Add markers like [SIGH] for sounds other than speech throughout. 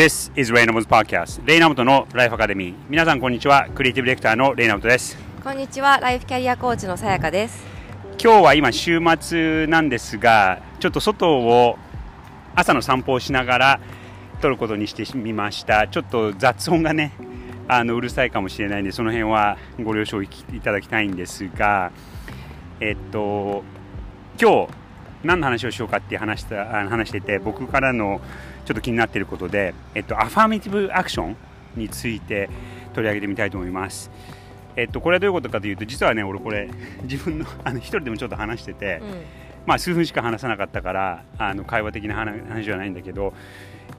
This is レイナモト Podcast レイナモトのライフアカデミー。皆さんこんにちは。クリエイティブディレクターのレイナモトです。こんにちは。ライフキャリアコーチのさやかです。今日は今週末なんですがちょっと外を朝の散歩をしながら撮ることにしてみました。ちょっと雑音がねあのうるさいかもしれないんでその辺はご了承いただきたいんですがえっと今日何の話をしようかって話した話してて僕からのちょっと気になっていることで、えっと、アファーメティブアクションについて取り上げてみたいと思います。えっと、これはどういうことかというと実はね俺これ自分のあの一人でもちょっと話してて、うん、まあ数分しか話さなかったからあの会話的な話じゃないんだけど、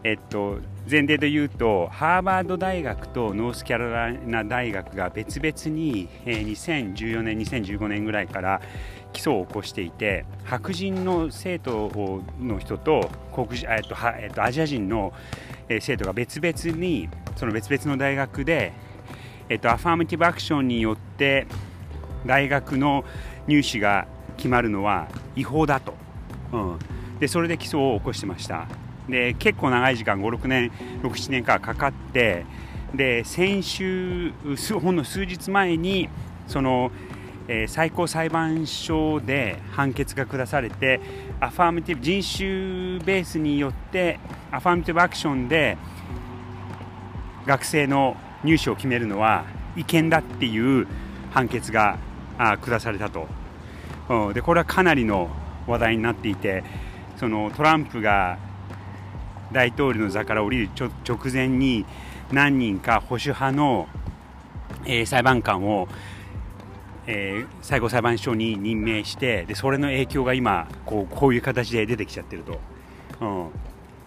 えっと、前提で言うとハーバード大学とノースキャロライナ大学が別々に、えー、2014年2015年ぐらいから起訴を起こしていて白人の生徒の人と黒人、えっとはえっと、アジア人の生徒が別々にその別々の大学で、えっと、アファーマティブアクションによって大学の入試が決まるのは違法だと、うん、でそれで起訴を起こしてました。で結構長い時間56年67年間かかってで先週ほんの数日前にそのえー、最高裁判所で判決が下されてアファーメティブ人種ベースによってアファーメティブアクションで学生の入試を決めるのは違憲だっていう判決があ下されたと、うん、でこれはかなりの話題になっていてそのトランプが大統領の座から降りる直前に何人か保守派の、えー、裁判官をえー、最高裁判所に任命してでそれの影響が今こうこういう形で出てきちゃってると、うん、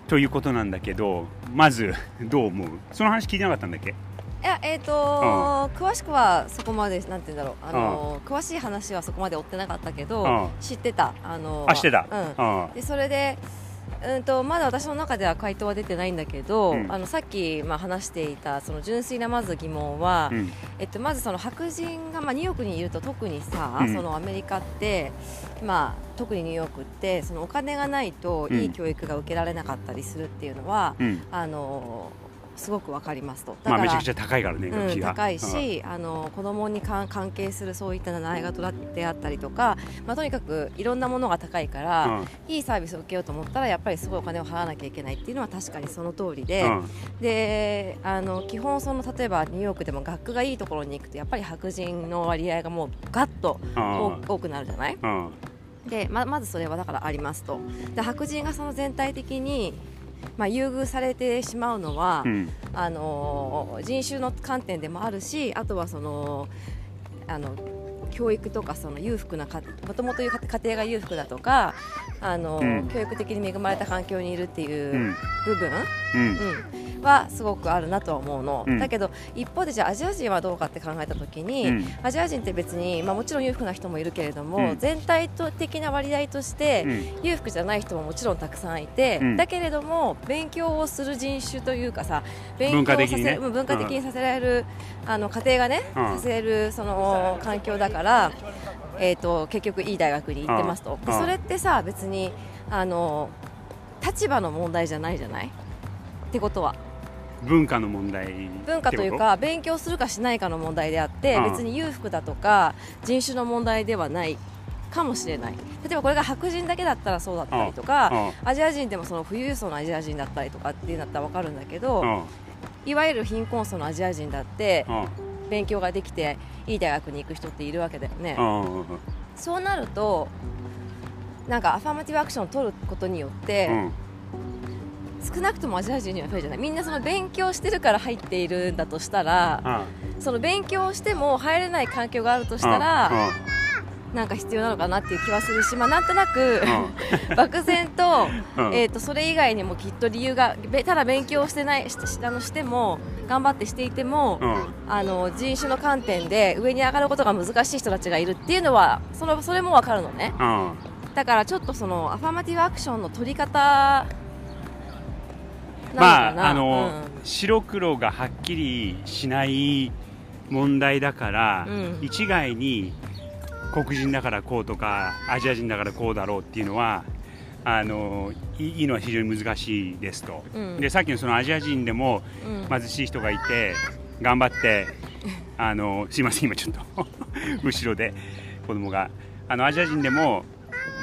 ということなんだけどまずどう思う？その話聞いてなかったんだっけ？いやえーと、うん、詳しくはそこまでなんて言うんだろう。あの、うん、詳しい話はそこまで追ってなかったけど、うん、知ってた。あのあ知ってた、うん。でそれでうんとまだ私の中では回答は出てないんだけど、うん、あのさっき、まあ、話していたその純粋なまず疑問は、うん、えっと、まずその白人が、まあ、ニューヨークにいると特にさ、うん、そのアメリカって、まあ、特にニューヨークってそのお金がないといい教育が受けられなかったりするっていうのは、あのすごくわかりますと。まあ、めちゃくちゃ高いからね、うん、高いし、うん、あの子供に関係するそういった習い事であったりとか、まあ、とにかくいろんなものが高いから、うん、いいサービスを受けようと思ったらやっぱりすごいお金を払わなきゃいけないっていうのは確かにその通りで、であの基本その例えばニューヨークでも学区がいいところに行くとやっぱり白人の割合がもうガッと多くなるじゃない、でままずそれはだからありますと。で白人がその全体的にまあ、優遇されてしまうのは、うん、あの人種の観点でもあるしあとはそのあの教育とかその裕福なもともと家庭が裕福だとかあの、うん、教育的に恵まれた環境にいるっていう部分、うん、うん、はすごくあるなとは思うの、うん、だけど一方でじゃあアジア人はどうかって考えた時に、アジア人って別に、まあ、もちろん裕福な人もいるけれども、全体的な割合として裕福じゃない人ももちろんたくさんいて、だけれども勉強をする人種というかさ勉強させ、ね、文化的にさせられる、あの家庭がね、させるその環境だから。えーと、結局いい大学に行ってますと。でそれってさ別にあの立場の問題じゃないじゃない？ってことは文化の問題文化というか勉強するかしないかの問題であって別に裕福だとか人種の問題ではないかもしれない。例えばこれが白人だけだったらそうだったりとかアジア人でもその富裕層のアジア人だったりとかっていうんだったら分かるんだけどいわゆる貧困層のアジア人だって勉強ができていい大学に行く人っているわけだよね、そうなるとなんかアファーマティブアクションを取ることによって、うん、少なくともアジア人には増えじゃないみんなその勉強してるから入っているんだとしたら、その勉強しても入れない環境があるとしたら、なんか必要なのかなっていう気はするし、まあ、なんとなく、漠然と,、えー、とそれ以外にもきっと理由がただ勉強してないしあのしても頑張ってしていても、あの人種の観点で上に上がることが難しい人たちがいるっていうのはそのそれも分かるのね、だからちょっとそのアファーマティブアクションの取り方まああの、うん、白黒がはっきりしない問題だから、うん、一概に黒人だからこうとかアジア人だからこうだろうっていうのはあのいいのは非常に難しいですと、うん。でさっきのそのアジア人でもうん。貧しい人がいて頑張ってあのすいません今ちょっと [LAUGHS] 後ろで子供が。あのアジア人でも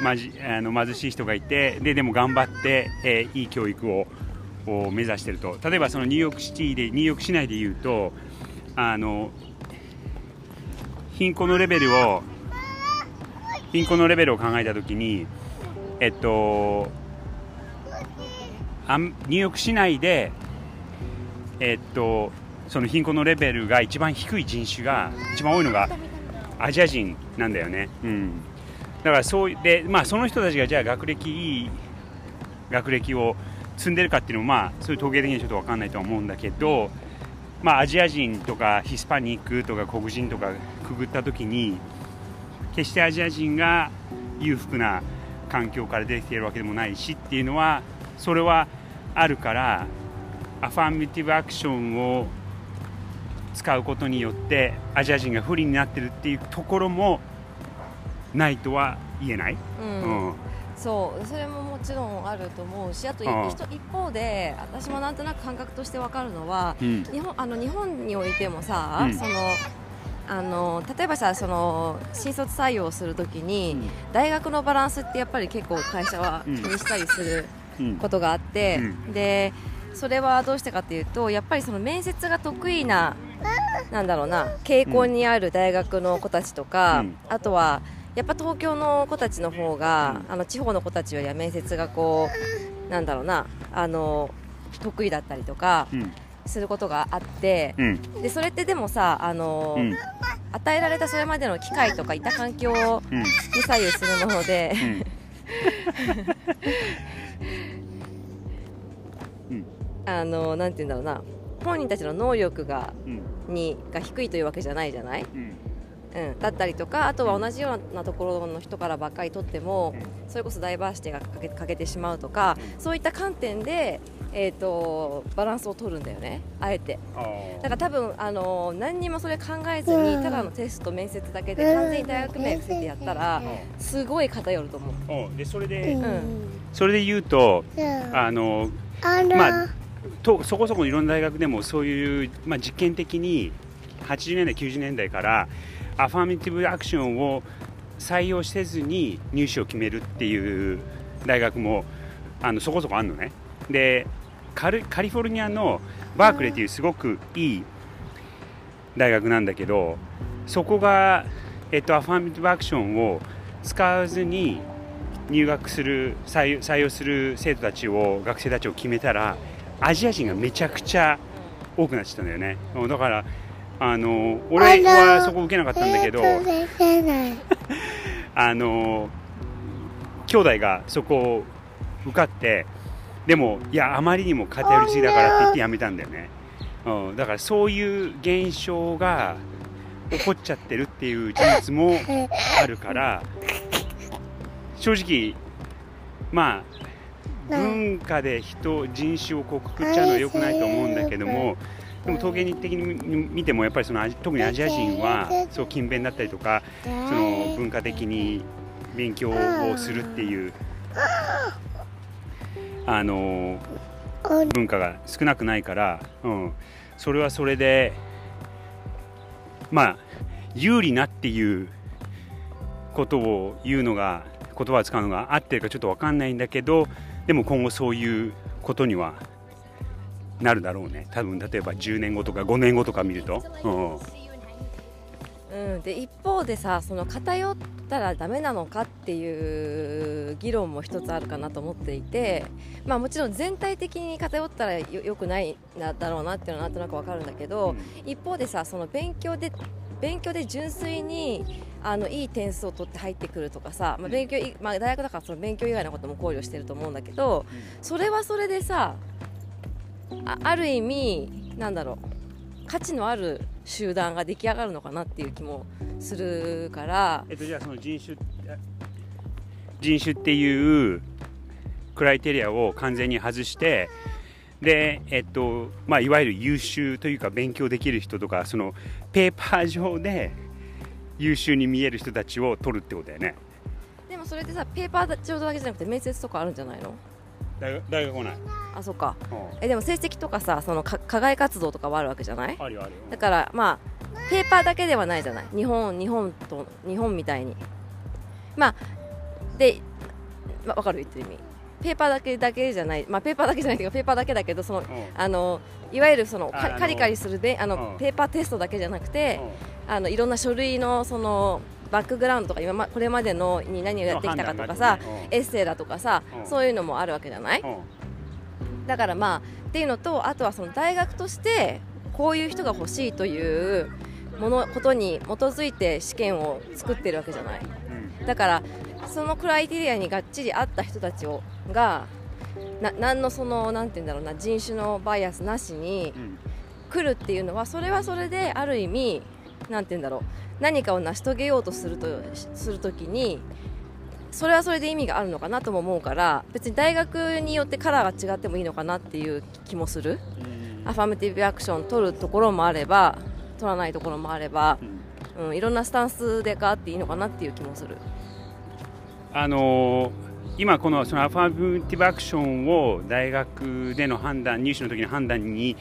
まじあの貧しい人がいてででも頑張って、えーいい教育をを目指していると。例えばそのニューヨークシティでニューヨーク市内で言うとあの貧困のレベルを貧困のレベルを考えたときにえっとあんニューヨーク市内でえっとその貧困のレベルが一番低い人種が一番多いのがアジア人なんだよね、うん、だからそうで、まあ、その人たちがじゃあ学歴いい学歴を積んでるかっていうのも、まあ、そういう統計的にはちょっと分かんないとは思うんだけど、まあ、アジア人とかヒスパニックとか黒人とかくぐった時に決してアジア人が裕福な環境から出てきているわけでもないしっていうのはそれはあるからアファーミティブアクションを使うことによってアジア人が不利になってるっていうところもないとは言えない、うん。うんそうそれももちろんあると思うしあといああ。一一方で私もなんとなく感覚として分かるのはうん。日本あの日本においてもさ、うん。そのあの例えばさその新卒採用するときに、うん。大学のバランスってやっぱり結構会社は気うん。にしたりするうん。ことがあって、うん。でそれはどうしてかっていうとやっぱりその面接が得意ななんだろうな傾向にある大学の子たちとか、うん。あとはやっぱ東京の子たちの方が、あの地方の子たちよりは面接がこうなんだろうなあの得意だったりとかうん。することがあって、うん。でそれってでもさあの、うん。与えられたそれまでの機会とかいた環境うん。に左右するもので、うん。あのなんて言うんだろうな本人たちの能力がうん。にが低いというわけじゃないじゃない、うんうん、だったりとかあとは同じようなところの人からばっかり取ってもそれこそダイバーシティが欠け欠けてしまうとかそういった観点で、えー、とバランスを取るんだよねあえて。だから多分あの何にもそれ考えずにただのテスト面接だけで完全に大学名伏せてやったらすごい偏ると思う、おでそれで、うん。それで言うとああのあまあとそこそこいろんな大学でもそういう、まあ、実験的に80年代90年代からアファーミティブアクションを採用せずに入試を決めるっていう大学もあのそこそこあるのね。でカルカリフォルニアのバークレーっていうすごくいい大学なんだけどそこが、えっと、アファーミティブアクションを使わずに入学する採用採用する生徒たちを学生たちを決めたらアジア人がめちゃくちゃ多くなっちゃったんだよね。だからあの俺はそこ受けなかったんだけど [LAUGHS] あの兄弟がそこを受かってでもいやあまりにも偏りすぎだからって言ってやめたんだよね、うん、だからそういう現象が起こっちゃってるっていう事実もあるから [LAUGHS] 正直まあ。文化で人人種をこうくくっちゃうのは良くないと思うんだけどもでも統計的に見てもやっぱりその特にアジア人はそう勤勉だったりとかその文化的に勉強をするっていうあの文化が少なくないから、うん、それはそれでまあ有利なっていうことを言うのが言葉を使うのが合ってるかちょっと分かんないんだけどでも今後そういうことにはなるだろうね。多分例えば10年後とか5年後とか見ると、うん。うん、で一方でさその偏ったらダメなのかっていう議論も一つあるかなと思っていて、まあ、もちろん全体的に偏ったらよよくないなだろうなっていうのはなんとなくわかるんだけど、一方でさその勉強で勉強で純粋にあのいい点数を取って入ってくるとかさ、まあ勉強いまあ、大学だからその勉強以外のことも考慮してると思うんだけどそれはそれでさあある意味なんだろう価値のある集団が出来上がるのかなっていう気もするからえっと、じゃあその人種人種っていうクライテリアを完全に外してで、えっとまあ、いわゆる優秀というか勉強できる人とかそのペーパー上で優秀に見える人たちを取るってことだよね。でもそれでさペーパー上だけじゃなくて面接とかあるんじゃないの？大学来ない？あそっか。うん。えでも成績とかさそのか課外活動とかはあるわけじゃない？あるよあるよ。だからまあペーパーだけではないじゃない？日本日本と日本みたいに。まあで、まあ、分かる？言ってる意味。ペーパーだけだけじゃないまあペーパーだけじゃないけどペーパーだけだけどそのうん。あのいわゆるそのカカリカリするべあの、うん。ペーパーテストだけじゃなくて、あのいろんな書類のそのバックグラウンドとか今まこれまでのに何をやってきたかとかさ、ねエッセイだとかさ、うん。そういうのもあるわけじゃない、うん。うんだからまあっていうのとあとはその大学としてこういう人が欲しいというものことに基づいて試験を作ってるわけじゃない？だからそのクライテリアにがっちり合った人たちをがな何のそのなんて言うんだろうな人種のバイアスなしにうん。来るっていうのはそれはそれである意味なんて言うんだろう。何かを成し遂げようとするとするときにそれはそれで意味があるのかなとも思うから別に大学によってカラーが違ってもいいのかなっていう気もする。うん。アファメティブアクション取るところもあれば取らないところもあれば、うん。うん、いろんなスタンスで変わっていいのかなっていう気もする。あのー今このそのアファーメティブアクションを大学での判断入試の時の判断に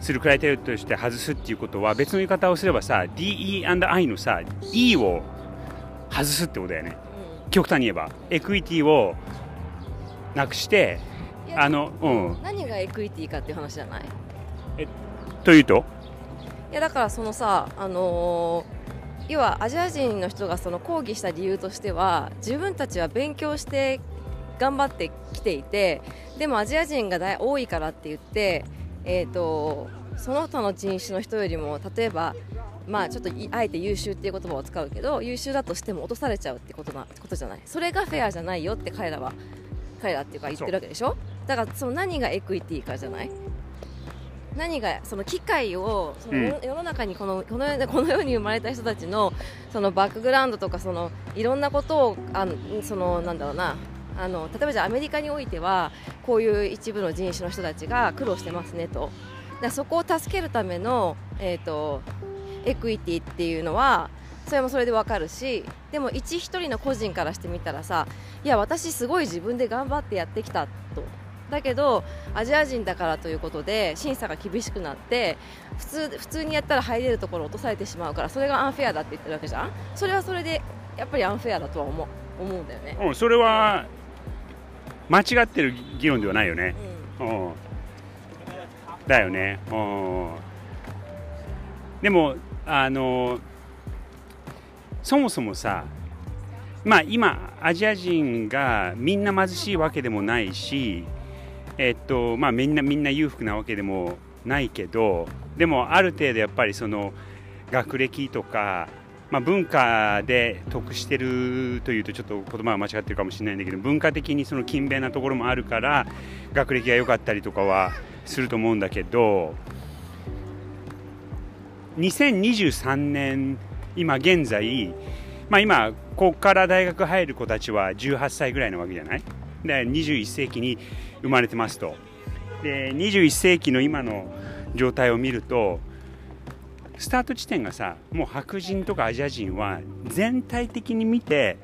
するクライテリアとして外すっていうことは別の言い方をすればさ DE&I のさ E を外すってことだよね。極端に言えば。エクイティをなくしてあのうん。何がエクイティかっていう話じゃない？というと？いやだからそのさ、あのー要はアジア人の人がその抗議した理由としては自分たちは勉強して頑張ってきていてでもアジア人が大多いからって言って、えー、とその他の人種の人よりも例えばまあちょっといあえて優秀っていう言葉を使うけど優秀だとしても落とされちゃうってことなことじゃない。それがフェアじゃないよって彼らは彼らっていうか言ってるわけでしょ？だからその何がエクイティかじゃない？何がその機会をその世の中にこのこの世この世に生まれた人たちのそのバックグラウンドとかそのいろんなことをあのそのなんだろうなあの例えばじゃアメリカにおいてはこういう一部の人種の人たちが苦労してますねと。だそこを助けるための、えー、とエクイティっていうのはそれもそれでわかるしでも一一人の個人からしてみたらさいや私すごい自分で頑張ってやってきたと。だけどアジア人だからということで審査が厳しくなって普通普通にやったら入れるところ落とされてしまうからそれがアンフェアだって言ってるわけじゃん。それはそれでやっぱりアンフェアだとは思う思うんだよね、うんそれは間違ってる議論ではないよね。ううん。だよね。うん。でもあのそもそもさまあ今アジア人がみんな貧しいわけでもないしえっとまあみんなみんな裕福なわけでもないけどでもある程度やっぱりその学歴とかまあ、文化で得してるというとちょっと言葉が間違ってるかもしれないんだけど文化的にその勤勉なところもあるから学歴が良かったりとかはすると思うんだけど2023年今現在、まあ、今ここから大学入る子たちは18歳ぐらいなわけじゃない？で21世紀に生まれてますと。で21世紀の今の状態を見るとスタート地点がさもう白人とかアジア人は全体的に見て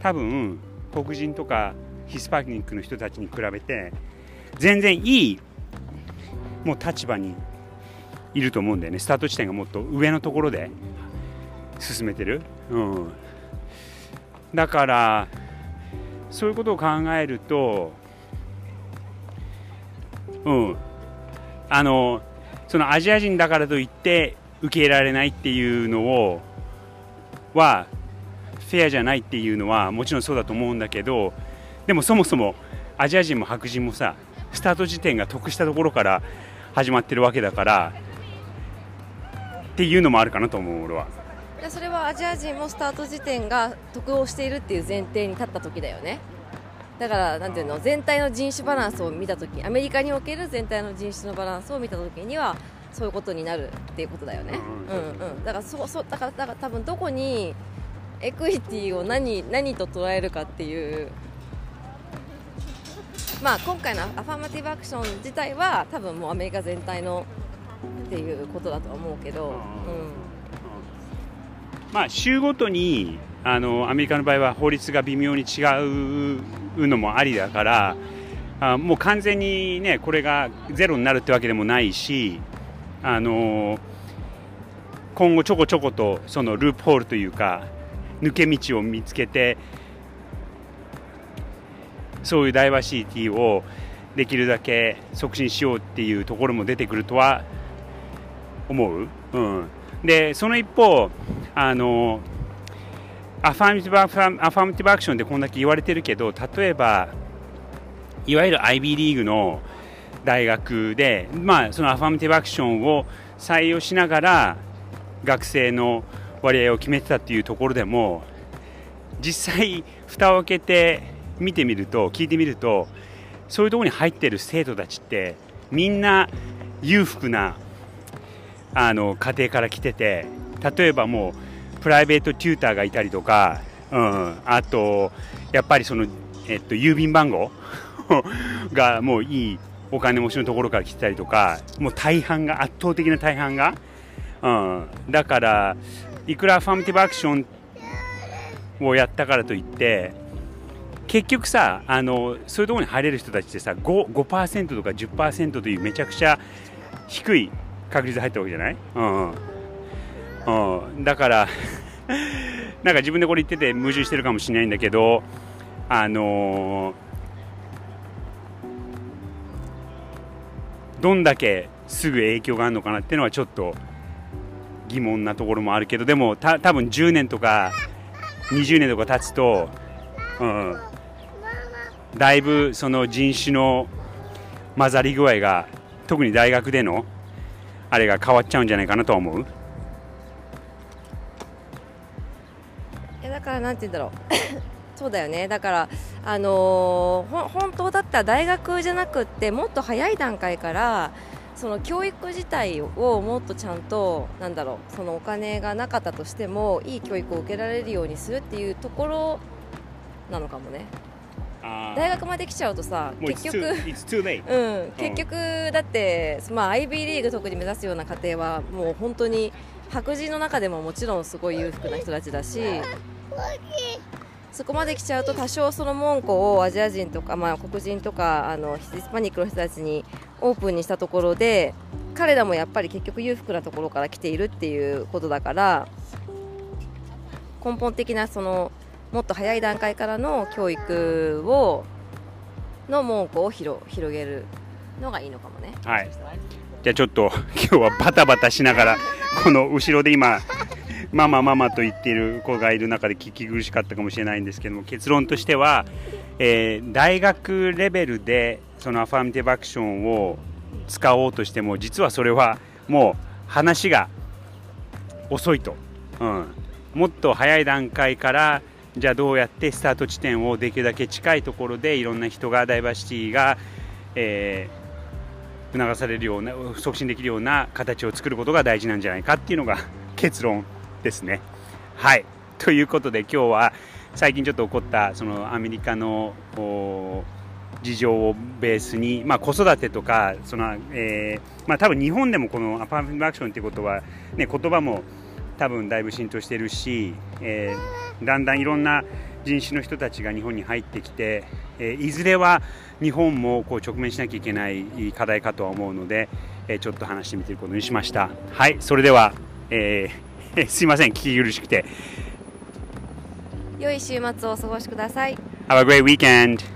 多分黒人とかヒスパニックの人たちに比べて全然いいもう立場にいると思うんだよね。スタート地点がもっと上のところで進めてる、うん、だからそういうことを考えるとうん。あのそのアジア人だからといって受け入れられないっていうのをはフェアじゃないっていうのはもちろんそうだと思うんだけどでもそもそもアジア人も白人もさスタート時点が得したところから始まってるわけだからっていうのもあるかなと思う俺は。それはアジア人もスタート時点が得をしているっていう前提に立った時だよねだからなんていうの全体の人種バランスを見た時アメリカにおける全体の人種のバランスを見た時にはそういうことになるっていうことだよね、ううんんうん、だからそうそうだからだから多分どこにエクイティを何何と捉えるかっていうまあ今回のアファーマティブアクション自体は多分もうアメリカ全体のっていうことだとは思うけど、うん。まあ、週ごとにあのアメリカの場合は法律が微妙に違うのもありだからあもう完全にねこれがゼロになるってわけでもないしあの今後ちょこちょことそのループホールというか抜け道を見つけてそういうダイバーシティをできるだけ促進しようっていうところも出てくるとは思う、うん、でその一方あのアファーミティブアファミティブアクションでこんだけ言われてるけど例えばいわゆる IB リーグの大学で、まあ、そのアファーミティブアクションを採用しながら学生の割合を決めてたっていうところでも実際蓋を開けて見てみると聞いてみるとそういうところに入ってる生徒たちってみんな裕福なあの家庭から来てて例えばもうプライベートテューターがいたりとか、うん、あとやっぱりその、えっと、郵便番号 [LAUGHS] がもういいお金持ちのところから来てたりとかもう大半が圧倒的な大半が、うん、だからいくらファームティブアクションをやったからといって結局さあのそういうところに入れる人たちってさ 5%, 5とか10%というめちゃくちゃ低い確率で入ったわけじゃない、うん、うん。だから [LAUGHS] なんか自分でこれ言ってて矛盾してるかもしれないんだけどあのー、どんだけすぐ影響があるのかなっていうのはちょっと疑問なところもあるけどでもた多分10年とか20年とか経つと、うん、だいぶその人種の混ざり具合が特に大学でのあれが変わっちゃうんじゃないかなと思う。からなんて言うんだろう。[LAUGHS] そうだよね。だからあのー、本当だったら大学じゃなくってもっと早い段階からその教育自体をもっとちゃんとなんだろうそのお金がなかったとしてもいい教育を受けられるようにするっていうところなのかもね。大学まで来ちゃうとさ結局、うん、結局だって、まあ、IB リーグ特に目指すような家庭はもう本当に白人の中でももちろんすごい裕福な人たちだしそこまで来ちゃうと多少その門戸をアジア人とか、まあ、黒人とかあのヒスパニックの人たちにオープンにしたところで彼らもやっぱり結局裕福なところから来ているっていうことだから根本的なそのもっと早い段階からの教育をの門戸を広広げるのがいいのかもね。はいじゃあちょっと今日はバタバタしながらこの後ろで今ママママと言っている子がいる中で聞き苦しかったかもしれないんですけども結論としては、えー、大学レベルでそのアファーミティブアクションを使おうとしても実はそれはもう話が遅いと、うん、もっと早い段階からじゃあどうやってスタート地点をできるだけ近いところでいろんな人がダイバーシティが、えー、促されるような促進できるような形を作ることが大事なんじゃないかっていうのが結論。ですね。はい。ということで今日は最近ちょっと起こったそのアメリカの事情をベースに、まあ、子育てとかその、えーまあ、多分日本でもこのアパートアクションということは、ね、言葉も多分だいぶ浸透してるし、えー、だんだんいろんな人種の人たちが日本に入ってきて、えー、いずれは日本もこう直面しなきゃいけない課題かとは思うので、えー、ちょっと話してみてることにしました。はい。それでは、えー、[LAUGHS] すいません聞き苦しくて。良い週末をお過ごしください。Have a great weekend